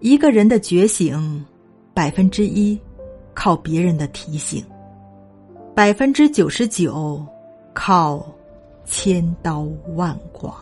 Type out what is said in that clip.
一个人的觉醒百分之一靠别人的提醒百分之九十九靠千刀万剐